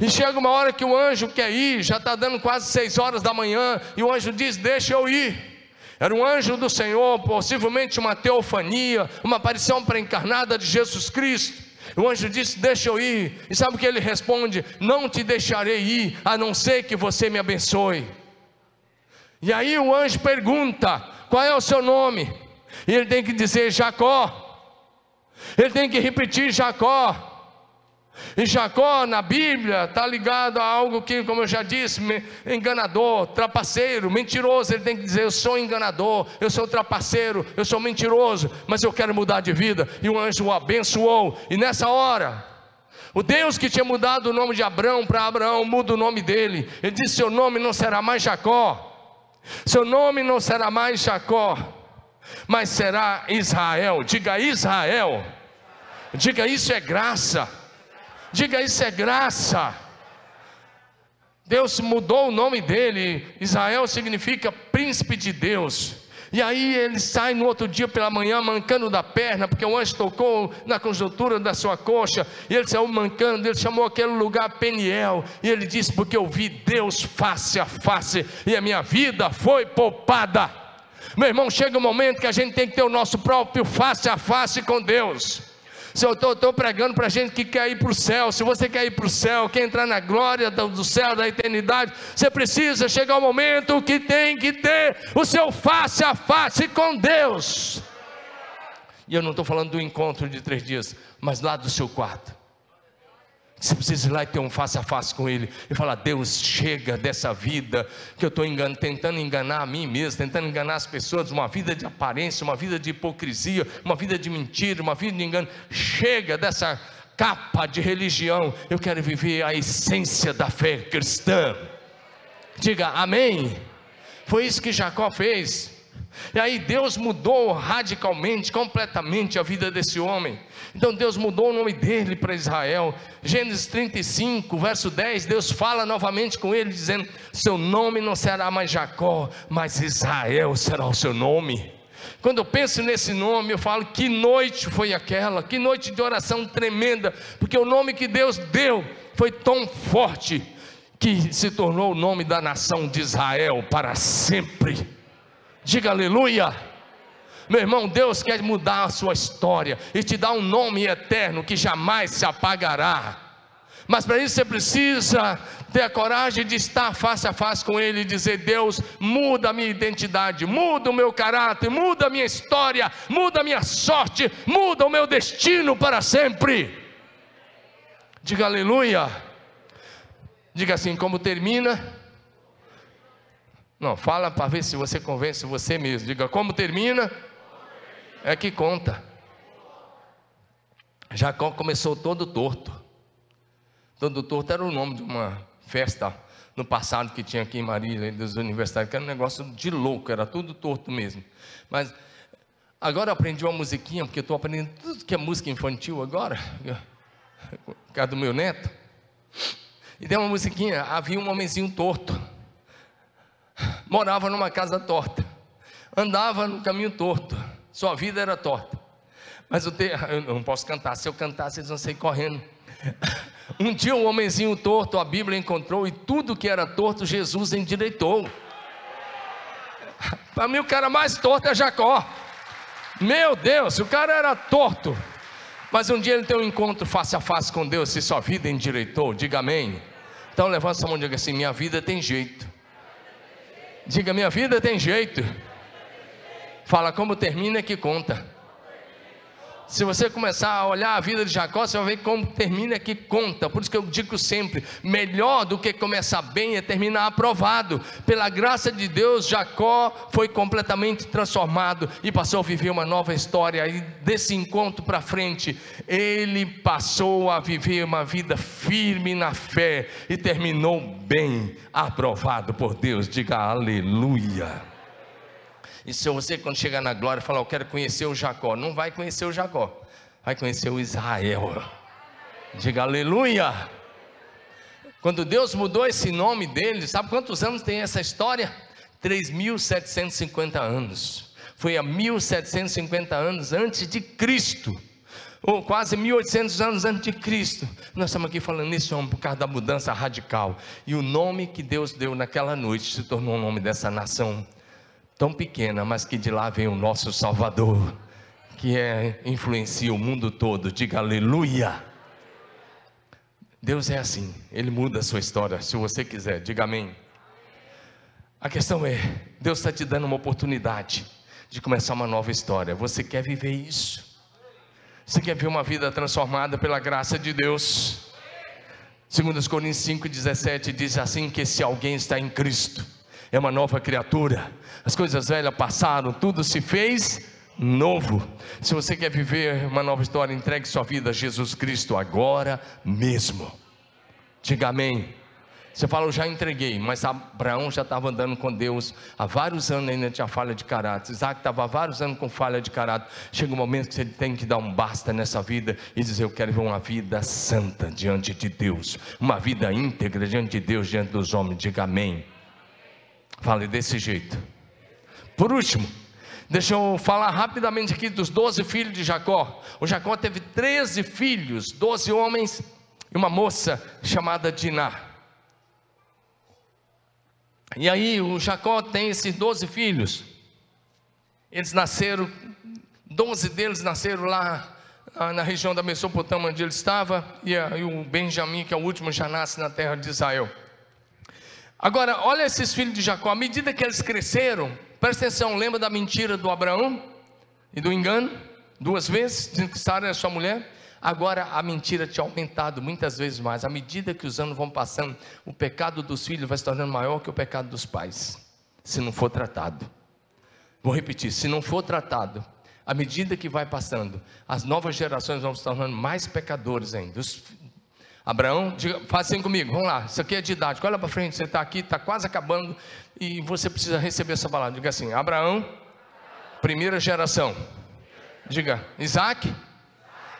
E chega uma hora que o anjo quer ir, já está dando quase seis horas da manhã, e o anjo diz: Deixa eu ir. Era um anjo do Senhor, possivelmente uma teofania, uma aparição pré-encarnada de Jesus Cristo. O anjo disse: Deixa eu ir. E sabe o que ele responde? Não te deixarei ir, a não ser que você me abençoe. E aí o anjo pergunta: Qual é o seu nome? E ele tem que dizer Jacó. Ele tem que repetir Jacó. E Jacó na Bíblia está ligado a algo que, como eu já disse, enganador, trapaceiro, mentiroso. Ele tem que dizer: Eu sou enganador, eu sou trapaceiro, eu sou mentiroso, mas eu quero mudar de vida. E o anjo o abençoou. E nessa hora, o Deus que tinha mudado o nome de Abraão para Abraão muda o nome dele. Ele disse: Seu nome não será mais Jacó, seu nome não será mais Jacó, mas será Israel. Diga Israel, diga isso é graça. Diga isso é graça. Deus mudou o nome dele. Israel significa príncipe de Deus. E aí ele sai no outro dia pela manhã mancando da perna, porque o anjo tocou na conjuntura da sua coxa, e ele saiu mancando, ele chamou aquele lugar Peniel, e ele disse: Porque eu vi Deus face a face, e a minha vida foi poupada. Meu irmão, chega um momento que a gente tem que ter o nosso próprio face a face com Deus. Se eu estou pregando para gente que quer ir para o céu, se você quer ir para o céu, quer entrar na glória do, céu, da eternidade, você precisa chegar ao momento que tem que ter o seu face a face com Deus. E eu não estou falando do encontro de três dias, mas lá do seu quarto. Você precisa ir lá e ter um face a face com Ele e falar: Deus, chega dessa vida que eu estou engan tentando enganar a mim mesmo, tentando enganar as pessoas, uma vida de aparência, uma vida de hipocrisia, uma vida de mentira, uma vida de engano. Chega dessa capa de religião. Eu quero viver a essência da fé cristã. Diga amém. Foi isso que Jacó fez. E aí Deus mudou radicalmente, completamente a vida desse homem. Então Deus mudou o nome dele para Israel. Gênesis 35, verso 10, Deus fala novamente com ele, dizendo: Seu nome não será mais Jacó, mas Israel será o seu nome. Quando eu penso nesse nome, eu falo: que noite foi aquela, que noite de oração tremenda, porque o nome que Deus deu foi tão forte que se tornou o nome da nação de Israel para sempre. Diga aleluia. Meu irmão, Deus quer mudar a sua história e te dar um nome eterno que jamais se apagará. Mas para isso você precisa ter a coragem de estar face a face com Ele e dizer: Deus, muda a minha identidade, muda o meu caráter, muda a minha história, muda a minha sorte, muda o meu destino para sempre. Diga aleluia. Diga assim: como termina não, fala para ver se você convence você mesmo. Diga como termina, é que conta. Jacó começou todo torto. Todo torto era o nome de uma festa no passado que tinha aqui em Marília, das universidades, que era um negócio de louco, era tudo torto mesmo. Mas agora eu aprendi uma musiquinha, porque estou aprendendo tudo que é música infantil agora, por causa do meu neto. E tem uma musiquinha, havia um homenzinho torto, morava numa casa torta, andava no caminho torto, sua vida era torta. Mas eu, te, eu não posso cantar, se eu cantar, vocês vão sair correndo. Um dia um homenzinho torto, a Bíblia encontrou, e tudo que era torto, Jesus endireitou. Para mim, o cara mais torto é Jacó. Meu Deus, o cara era torto. Mas um dia ele tem um encontro face a face com Deus, se sua vida endireitou, diga amém. Então levanta a mão e diga assim: minha vida tem jeito. Diga, minha vida tem jeito. Fala como termina é que conta. Se você começar a olhar a vida de Jacó, você vai ver como termina que conta. Por isso que eu digo sempre: melhor do que começar bem é terminar aprovado. Pela graça de Deus, Jacó foi completamente transformado e passou a viver uma nova história. E desse encontro para frente, ele passou a viver uma vida firme na fé e terminou bem, aprovado por Deus. Diga aleluia. E se você, quando chegar na glória, falar, eu quero conhecer o Jacó, não vai conhecer o Jacó, vai conhecer o Israel. Diga aleluia. Quando Deus mudou esse nome dele, sabe quantos anos tem essa história? 3.750 anos. Foi há 1.750 anos antes de Cristo ou quase 1800 anos antes de Cristo. Nós estamos aqui falando nesse homem por causa da mudança radical. E o nome que Deus deu naquela noite se tornou o nome dessa nação tão pequena, mas que de lá vem o nosso Salvador, que é, influencia o mundo todo. Diga aleluia. Deus é assim, Ele muda a sua história, se você quiser, diga amém. A questão é: Deus está te dando uma oportunidade de começar uma nova história. Você quer viver isso? Você quer ver uma vida transformada pela graça de Deus? 2 Coríntios 5,17 diz assim: que se alguém está em Cristo, é uma nova criatura. As coisas velhas passaram, tudo se fez novo. Se você quer viver uma nova história, entregue sua vida a Jesus Cristo agora mesmo. Diga amém. Você fala, eu já entreguei, mas Abraão já estava andando com Deus há vários anos, ainda tinha falha de caráter. Isaac estava há vários anos com falha de caráter. Chega um momento que você tem que dar um basta nessa vida e dizer: Eu quero ver uma vida santa diante de Deus, uma vida íntegra diante de Deus, diante dos homens. Diga amém. Fale desse jeito. Por último, deixa eu falar rapidamente aqui dos doze filhos de Jacó. O Jacó teve 13 filhos, 12 homens e uma moça chamada Diná. E aí o Jacó tem esses 12 filhos. Eles nasceram, 12 deles nasceram lá na região da Mesopotâmia onde ele estava, e, o Benjamim, que é o último, já nasce na terra de Israel. Agora, olha esses filhos de Jacó, à medida que eles cresceram, presta atenção, lembra da mentira do Abraão e do engano? Duas vezes, dizendo que Sara era sua mulher. Agora a mentira tinha aumentado muitas vezes mais. À medida que os anos vão passando, o pecado dos filhos vai se tornando maior que o pecado dos pais, se não for tratado. Vou repetir: se não for tratado, à medida que vai passando, as novas gerações vão se tornando mais pecadores ainda. Os, Abraão, diga, faz assim comigo, vamos lá, isso aqui é didático, olha para frente, você está aqui, está quase acabando e você precisa receber essa palavra. Diga assim: Abraão, primeira geração. Diga, Isaac,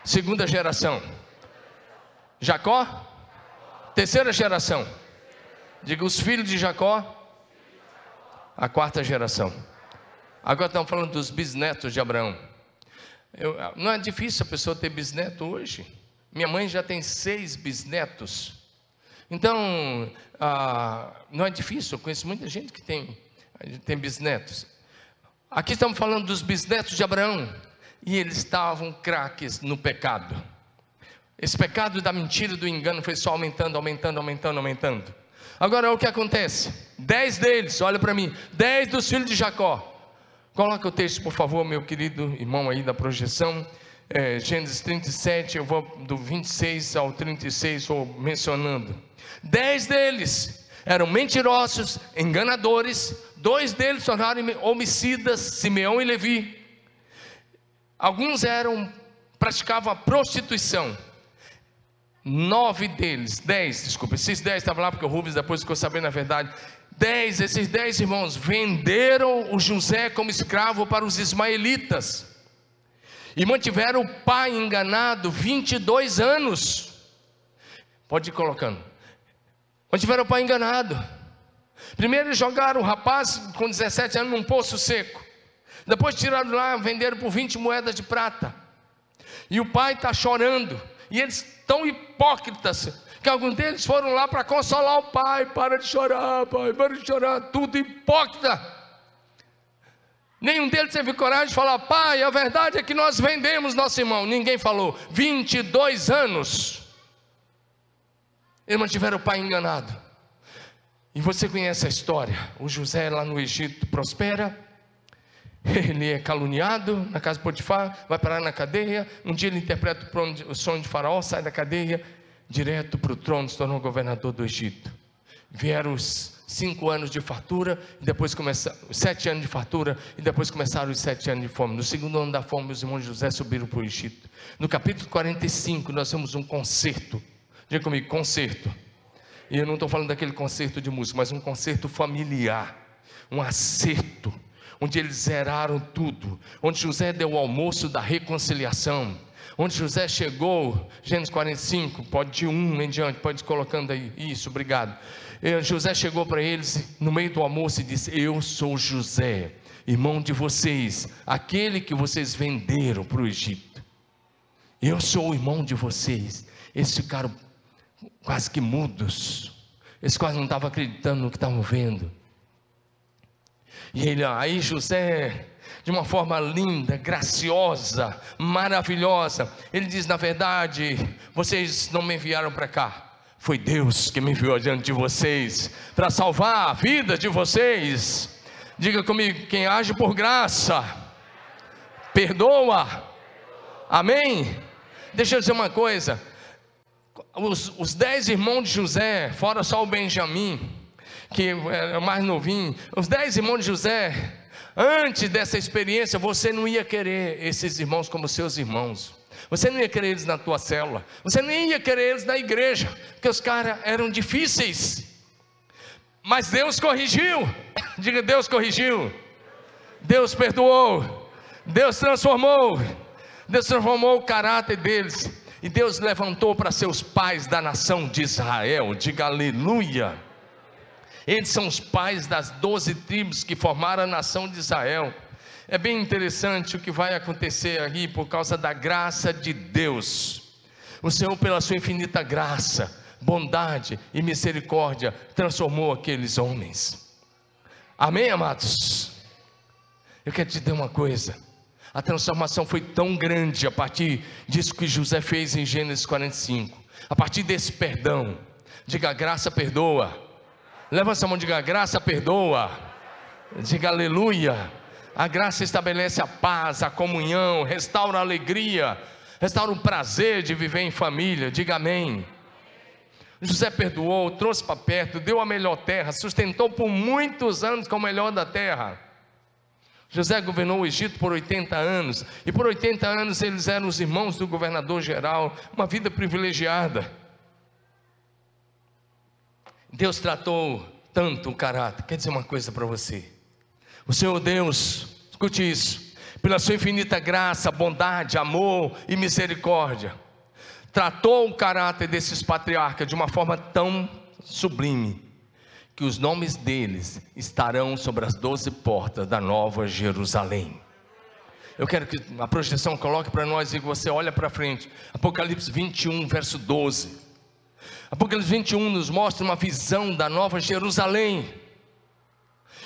segunda geração. Jacó, terceira geração. Diga, os filhos de Jacó, a quarta geração. Agora estamos falando dos bisnetos de Abraão. Eu, não é difícil a pessoa ter bisneto hoje. Minha mãe já tem seis bisnetos. Então, ah, não é difícil, eu conheço muita gente que tem, tem bisnetos. Aqui estamos falando dos bisnetos de Abraão. E eles estavam craques no pecado. Esse pecado da mentira e do engano foi só aumentando, aumentando, aumentando, aumentando. Agora o que acontece: dez deles, olha para mim, dez dos filhos de Jacó. Coloca o texto, por favor, meu querido irmão aí da projeção é, Gênesis 37, eu vou do 26 ao 36, vou mencionando. Dez deles eram mentirosos, enganadores, dois deles tornaram homicidas, Simeão e Levi. Alguns eram praticavam a prostituição. Nove deles, dez, desculpa, esses dez estavam lá porque o Rubens depois ficou sabendo a verdade. Dez, esses dez irmãos venderam o José como escravo para os ismaelitas e mantiveram o pai enganado 22 anos. Pode ir colocando. Mantiveram o pai enganado. Primeiro jogaram o rapaz com 17 anos num poço seco. Depois tiraram lá, venderam por 20 moedas de prata. E o pai está chorando. E eles tão hipócritas que alguns deles foram lá para consolar o pai. Para de chorar, pai, para de chorar. Tudo hipócrita. Nenhum deles teve coragem de falar, pai, a verdade é que nós vendemos nosso irmão. Ninguém falou. 22 anos. Eles mantiveram o pai enganado. E você conhece a história. O José lá no Egito prospera ele é caluniado na casa de Potifar, vai parar na cadeia. Um dia ele interpreta o sonho de Faraó, sai da cadeia, direto para o trono, se tornou governador do Egito. Vieram os cinco anos de fartura, e depois começaram, sete anos de fartura, e depois começaram os sete anos de fome. No segundo ano da fome, os irmãos de José subiram para o Egito. No capítulo 45, nós temos um concerto. Diga comigo, concerto. E eu não estou falando daquele concerto de música, mas um concerto familiar, um acerto onde eles zeraram tudo, onde José deu o almoço da reconciliação, onde José chegou, Gênesis 45, pode ir um em diante, pode ir colocando aí, isso, obrigado. Eh, José chegou para eles no meio do almoço e disse: Eu sou José, irmão de vocês, aquele que vocês venderam para o Egito. Eu sou o irmão de vocês. Eles ficaram quase que mudos, eles quase não estavam acreditando no que estavam vendo. E ele, aí José, de uma forma linda, graciosa, maravilhosa, ele diz: Na verdade, vocês não me enviaram para cá, foi Deus que me enviou diante de vocês, para salvar a vida de vocês. Diga comigo: quem age por graça, perdoa, amém? Deixa eu dizer uma coisa: os, os dez irmãos de José, fora só o Benjamim, que era mais novinho, os dez irmãos de José, antes dessa experiência, você não ia querer esses irmãos como seus irmãos. Você não ia querer eles na tua célula. Você nem ia querer eles na igreja, porque os caras eram difíceis. Mas Deus corrigiu. Diga, Deus corrigiu. Deus perdoou. Deus transformou. Deus transformou o caráter deles. E Deus levantou para seus pais da nação de Israel. Diga aleluia. Eles são os pais das doze tribos que formaram a nação de Israel. É bem interessante o que vai acontecer aqui por causa da graça de Deus. O Senhor, pela sua infinita graça, bondade e misericórdia, transformou aqueles homens. Amém, amados? Eu quero te dizer uma coisa. A transformação foi tão grande a partir disso que José fez em Gênesis 45. A partir desse perdão. Diga, graça perdoa Leva essa mão diga: graça perdoa. Diga aleluia. A graça estabelece a paz, a comunhão, restaura a alegria, restaura o prazer de viver em família. Diga amém. José perdoou, trouxe para perto, deu a melhor terra, sustentou por muitos anos com o melhor da terra. José governou o Egito por 80 anos, e por 80 anos eles eram os irmãos do governador geral, uma vida privilegiada. Deus tratou tanto o caráter. Quer dizer uma coisa para você. O Senhor Deus, escute isso, pela sua infinita graça, bondade, amor e misericórdia, tratou o caráter desses patriarcas de uma forma tão sublime, que os nomes deles estarão sobre as doze portas da nova Jerusalém. Eu quero que a projeção coloque para nós e você olha para frente. Apocalipse 21, verso 12. Apocalipse 21 nos mostra uma visão da Nova Jerusalém.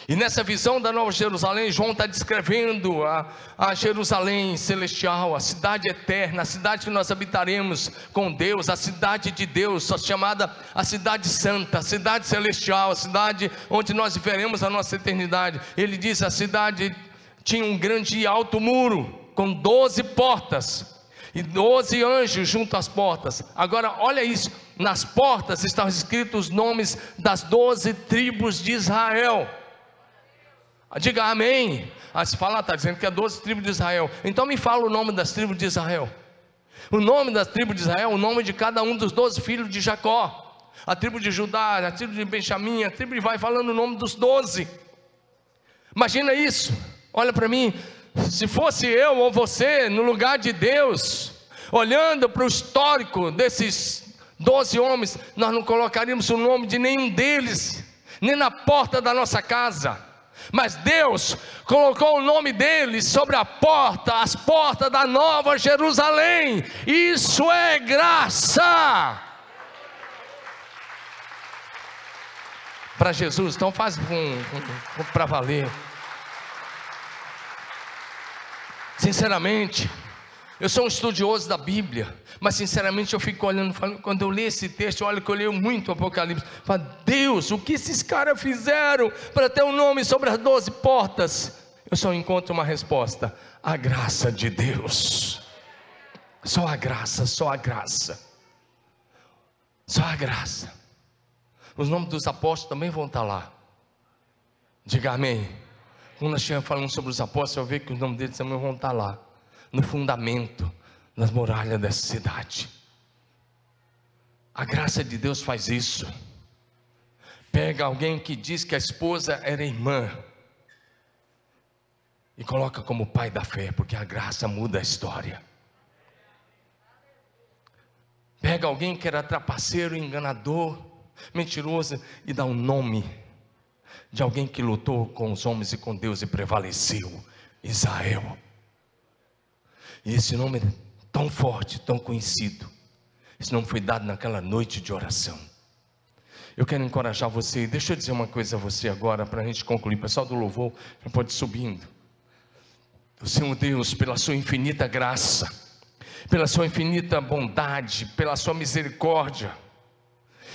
E nessa visão da Nova Jerusalém, João está descrevendo a, a, Jerusalém celestial, a cidade eterna, a cidade que nós habitaremos com Deus, a cidade de Deus, chamada a cidade santa, a cidade celestial, a cidade onde nós viveremos a nossa eternidade. Ele diz: a cidade tinha um grande e alto muro, com doze portas, e doze anjos junto às portas. Agora, olha isso: nas portas estão escritos os nomes das doze tribos de Israel. Diga amém. Ah, se falar, está dizendo que é doze tribos de Israel. Então me fala o nome das tribos de Israel. O nome da tribo de Israel o nome de cada um dos doze filhos de Jacó. A tribo de Judá, a tribo de Benjamim, a tribo de vai falando o nome dos doze. Imagina isso. Olha para mim, se fosse eu ou você no lugar de Deus, olhando para o histórico desses doze homens, nós não colocaríamos o nome de nenhum deles, nem na porta da nossa casa. Mas Deus colocou o nome deles sobre a porta, as portas da nova Jerusalém. Isso é graça. Para Jesus, então faz um, um, um para valer. Sinceramente, eu sou um estudioso da Bíblia, mas sinceramente eu fico olhando, quando eu leio esse texto, olha que eu leio muito Apocalipse, falo, Deus, o que esses caras fizeram para ter um nome sobre as doze portas? Eu só encontro uma resposta: a graça de Deus. Só a graça, só a graça. Só a graça. Os nomes dos apóstolos também vão estar lá. Diga amém. Quando nós estivermos falando sobre os apóstolos, eu ver que os nomes deles também vão estar lá no fundamento das muralhas dessa cidade. A graça de Deus faz isso. Pega alguém que diz que a esposa era irmã e coloca como pai da fé, porque a graça muda a história. Pega alguém que era trapaceiro, enganador, mentiroso e dá um nome de alguém que lutou com os homens e com Deus e prevaleceu Israel. E esse nome é tão forte, tão conhecido. Esse nome foi dado naquela noite de oração. Eu quero encorajar você, deixa eu dizer uma coisa a você agora, para a gente concluir. Pessoal do louvor, já pode ir subindo. O Senhor Deus, pela sua infinita graça, pela sua infinita bondade, pela sua misericórdia,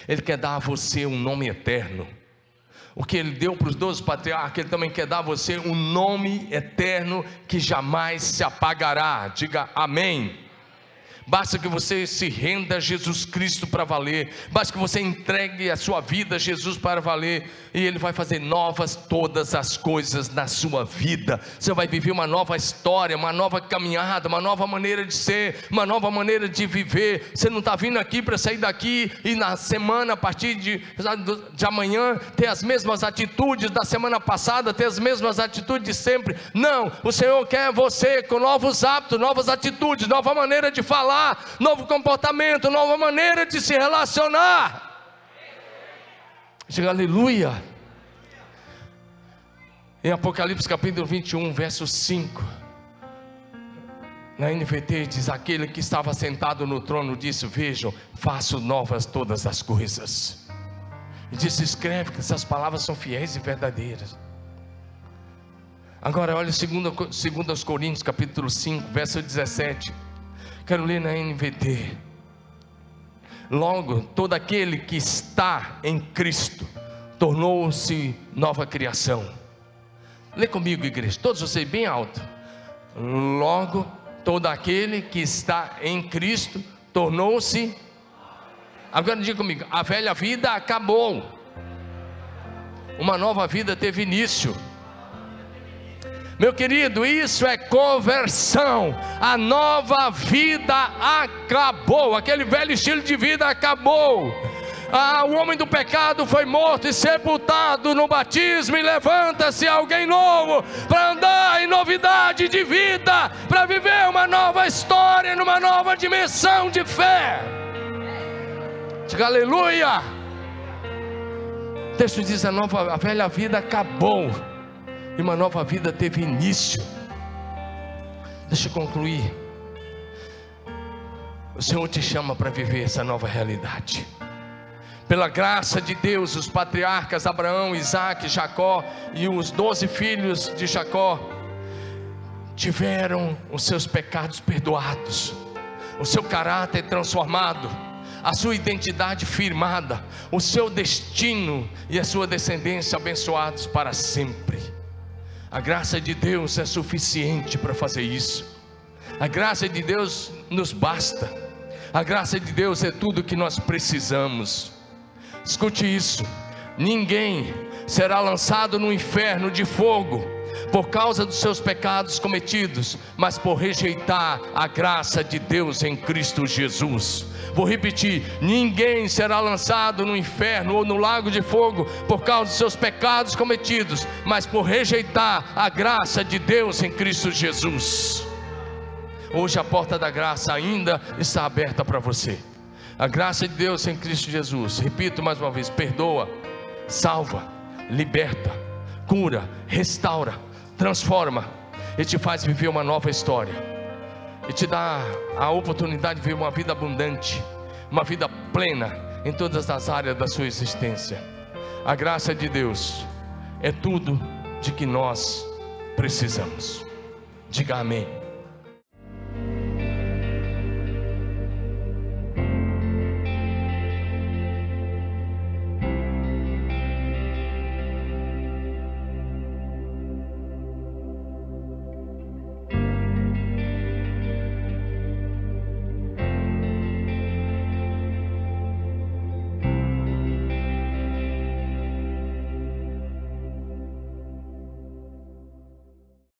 Ele quer dar a você um nome eterno o que ele deu para os doze patriarcas, ele também quer dar a você um nome eterno que jamais se apagará. Diga amém. Basta que você se renda a Jesus Cristo para valer. Basta que você entregue a sua vida a Jesus para valer. E Ele vai fazer novas todas as coisas na sua vida. Você vai viver uma nova história, uma nova caminhada, uma nova maneira de ser, uma nova maneira de viver. Você não está vindo aqui para sair daqui e na semana, a partir de, de amanhã, ter as mesmas atitudes da semana passada, ter as mesmas atitudes de sempre. Não, o Senhor quer você com novos hábitos, novas atitudes, nova maneira de novo comportamento, nova maneira de se relacionar. Diga aleluia. Em Apocalipse capítulo 21, verso 5. Na NVT diz: Aquele que estava sentado no trono disse: Vejam, faço novas todas as coisas. E disse: Escreve que essas palavras são fiéis e verdadeiras. Agora, olha 2 Coríntios capítulo 5, verso 17. Quero ler na NVT. Logo, todo aquele que está em Cristo tornou-se nova criação. Lê comigo, igreja, todos vocês bem alto. Logo, todo aquele que está em Cristo tornou-se. Agora diga comigo: a velha vida acabou, uma nova vida teve início. Meu querido, isso é conversão. A nova vida acabou. Aquele velho estilo de vida acabou. Ah, o homem do pecado foi morto e sepultado no batismo, e levanta-se alguém novo para andar em novidade de vida, para viver uma nova história, numa nova dimensão de fé. Diga aleluia. O texto diz: a, nova, a velha vida acabou e uma nova vida teve início. Deixa eu concluir. O Senhor te chama para viver essa nova realidade. Pela graça de Deus, os patriarcas Abraão, Isaac, Jacó e os doze filhos de Jacó tiveram os seus pecados perdoados, o seu caráter transformado, a sua identidade firmada, o seu destino e a sua descendência abençoados para sempre. A graça de Deus é suficiente para fazer isso. A graça de Deus nos basta. A graça de Deus é tudo que nós precisamos. Escute isso: ninguém será lançado no inferno de fogo por causa dos seus pecados cometidos, mas por rejeitar a graça de Deus em Cristo Jesus. Vou repetir: ninguém será lançado no inferno ou no lago de fogo por causa dos seus pecados cometidos, mas por rejeitar a graça de Deus em Cristo Jesus. Hoje a porta da graça ainda está aberta para você. A graça de Deus em Cristo Jesus, repito mais uma vez: perdoa, salva, liberta, cura, restaura, transforma e te faz viver uma nova história. E te dá a oportunidade de viver uma vida abundante, uma vida plena em todas as áreas da sua existência. A graça de Deus é tudo de que nós precisamos. Diga amém.